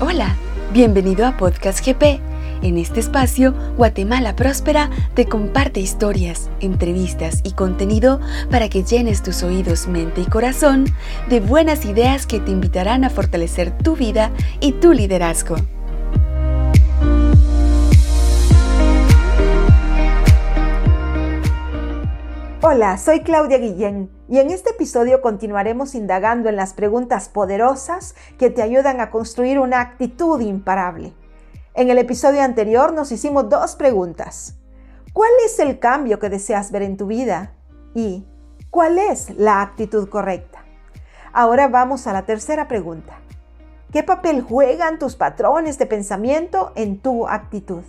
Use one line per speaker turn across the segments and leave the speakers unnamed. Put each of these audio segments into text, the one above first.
Hola, bienvenido a Podcast GP. En este espacio, Guatemala Próspera te comparte historias, entrevistas y contenido para que llenes tus oídos, mente y corazón de buenas ideas que te invitarán a fortalecer tu vida y tu liderazgo.
Hola, soy Claudia Guillén y en este episodio continuaremos indagando en las preguntas poderosas que te ayudan a construir una actitud imparable. En el episodio anterior nos hicimos dos preguntas. ¿Cuál es el cambio que deseas ver en tu vida? ¿Y cuál es la actitud correcta? Ahora vamos a la tercera pregunta. ¿Qué papel juegan tus patrones de pensamiento en tu actitud?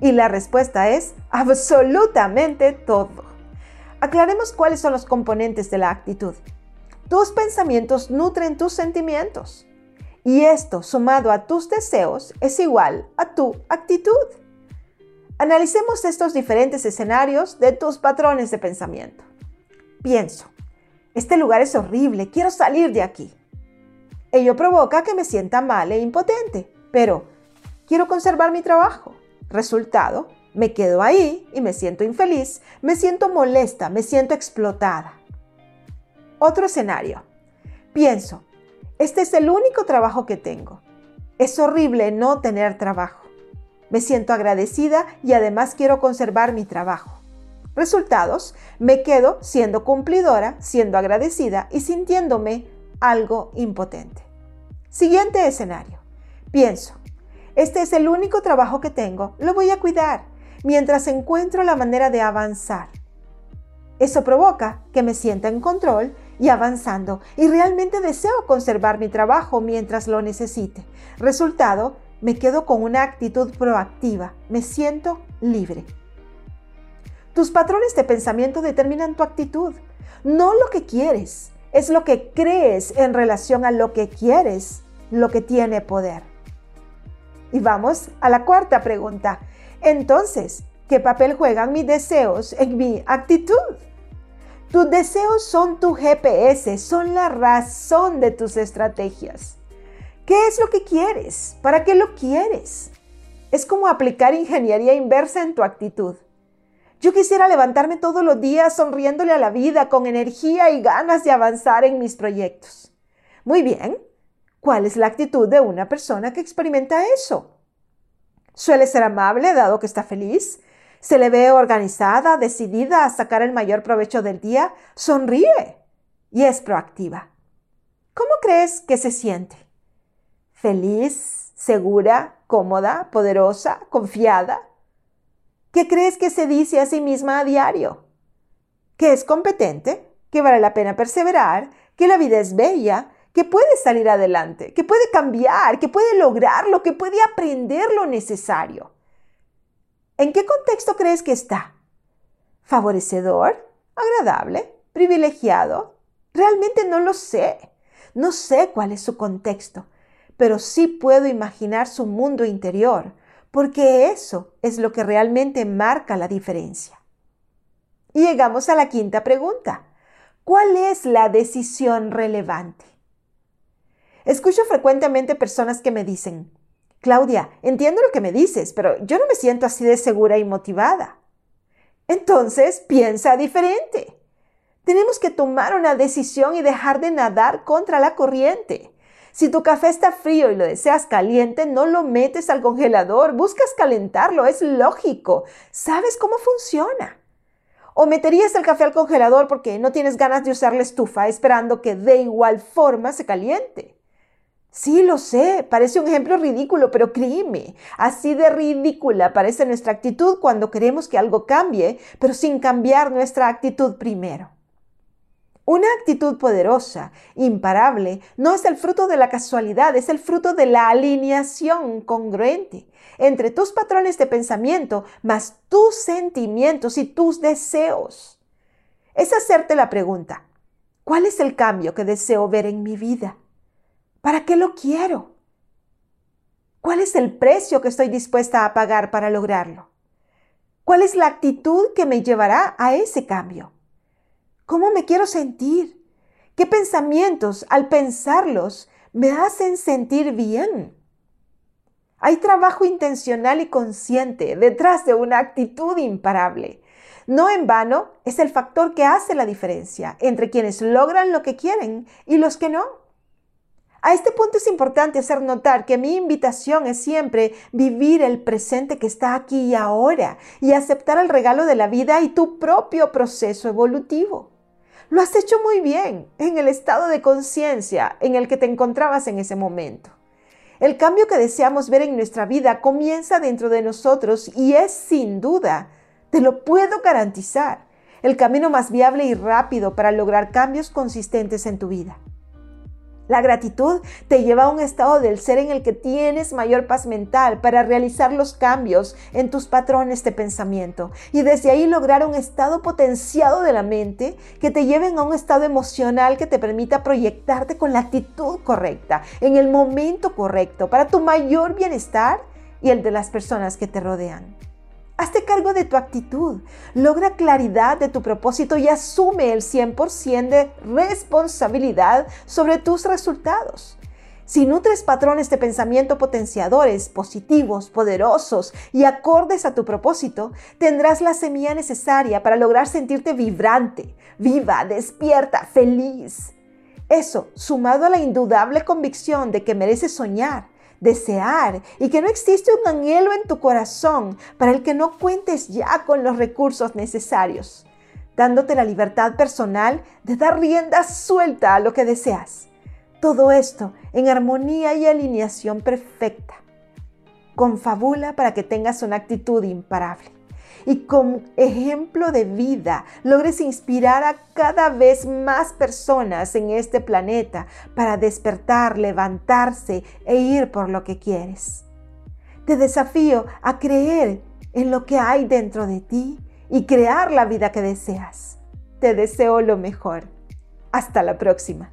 Y la respuesta es absolutamente todo. Aclaremos cuáles son los componentes de la actitud. Tus pensamientos nutren tus sentimientos. Y esto, sumado a tus deseos, es igual a tu actitud. Analicemos estos diferentes escenarios de tus patrones de pensamiento. Pienso, este lugar es horrible, quiero salir de aquí. Ello provoca que me sienta mal e impotente, pero quiero conservar mi trabajo. Resultado, me quedo ahí y me siento infeliz, me siento molesta, me siento explotada. Otro escenario. Pienso, este es el único trabajo que tengo. Es horrible no tener trabajo. Me siento agradecida y además quiero conservar mi trabajo. Resultados, me quedo siendo cumplidora, siendo agradecida y sintiéndome algo impotente. Siguiente escenario. Pienso, este es el único trabajo que tengo, lo voy a cuidar mientras encuentro la manera de avanzar. Eso provoca que me sienta en control y avanzando y realmente deseo conservar mi trabajo mientras lo necesite. Resultado, me quedo con una actitud proactiva, me siento libre. Tus patrones de pensamiento determinan tu actitud, no lo que quieres, es lo que crees en relación a lo que quieres, lo que tiene poder. Y vamos a la cuarta pregunta. Entonces, ¿qué papel juegan mis deseos en mi actitud? Tus deseos son tu GPS, son la razón de tus estrategias. ¿Qué es lo que quieres? ¿Para qué lo quieres? Es como aplicar ingeniería inversa en tu actitud. Yo quisiera levantarme todos los días sonriéndole a la vida con energía y ganas de avanzar en mis proyectos. Muy bien, ¿cuál es la actitud de una persona que experimenta eso? Suele ser amable dado que está feliz. Se le ve organizada, decidida a sacar el mayor provecho del día. Sonríe y es proactiva. ¿Cómo crees que se siente? ¿Feliz, segura, cómoda, poderosa, confiada? ¿Qué crees que se dice a sí misma a diario? ¿Que es competente? ¿Que vale la pena perseverar? ¿Que la vida es bella? Que puede salir adelante, que puede cambiar, que puede lograrlo, que puede aprender lo necesario. ¿En qué contexto crees que está? ¿Favorecedor? ¿Agradable? ¿Privilegiado? Realmente no lo sé. No sé cuál es su contexto, pero sí puedo imaginar su mundo interior, porque eso es lo que realmente marca la diferencia. Y llegamos a la quinta pregunta. ¿Cuál es la decisión relevante? Escucho frecuentemente personas que me dicen, Claudia, entiendo lo que me dices, pero yo no me siento así de segura y motivada. Entonces, piensa diferente. Tenemos que tomar una decisión y dejar de nadar contra la corriente. Si tu café está frío y lo deseas caliente, no lo metes al congelador, buscas calentarlo, es lógico. Sabes cómo funciona. O meterías el café al congelador porque no tienes ganas de usar la estufa esperando que de igual forma se caliente. Sí, lo sé, parece un ejemplo ridículo, pero créeme, así de ridícula parece nuestra actitud cuando queremos que algo cambie, pero sin cambiar nuestra actitud primero. Una actitud poderosa, imparable, no es el fruto de la casualidad, es el fruto de la alineación congruente entre tus patrones de pensamiento más tus sentimientos y tus deseos. Es hacerte la pregunta, ¿cuál es el cambio que deseo ver en mi vida? ¿Para qué lo quiero? ¿Cuál es el precio que estoy dispuesta a pagar para lograrlo? ¿Cuál es la actitud que me llevará a ese cambio? ¿Cómo me quiero sentir? ¿Qué pensamientos al pensarlos me hacen sentir bien? Hay trabajo intencional y consciente detrás de una actitud imparable. No en vano es el factor que hace la diferencia entre quienes logran lo que quieren y los que no. A este punto es importante hacer notar que mi invitación es siempre vivir el presente que está aquí y ahora y aceptar el regalo de la vida y tu propio proceso evolutivo. Lo has hecho muy bien en el estado de conciencia en el que te encontrabas en ese momento. El cambio que deseamos ver en nuestra vida comienza dentro de nosotros y es sin duda, te lo puedo garantizar, el camino más viable y rápido para lograr cambios consistentes en tu vida. La gratitud te lleva a un estado del ser en el que tienes mayor paz mental para realizar los cambios en tus patrones de pensamiento y desde ahí lograr un estado potenciado de la mente que te lleven a un estado emocional que te permita proyectarte con la actitud correcta, en el momento correcto, para tu mayor bienestar y el de las personas que te rodean. Hazte cargo de tu actitud, logra claridad de tu propósito y asume el 100% de responsabilidad sobre tus resultados. Si nutres patrones de pensamiento potenciadores, positivos, poderosos y acordes a tu propósito, tendrás la semilla necesaria para lograr sentirte vibrante, viva, despierta, feliz. Eso, sumado a la indudable convicción de que mereces soñar, desear y que no existe un anhelo en tu corazón para el que no cuentes ya con los recursos necesarios, dándote la libertad personal de dar rienda suelta a lo que deseas. Todo esto en armonía y alineación perfecta. Confabula para que tengas una actitud imparable y con ejemplo de vida logres inspirar a cada vez más personas en este planeta para despertar, levantarse e ir por lo que quieres. Te desafío a creer en lo que hay dentro de ti y crear la vida que deseas. Te deseo lo mejor. Hasta la próxima.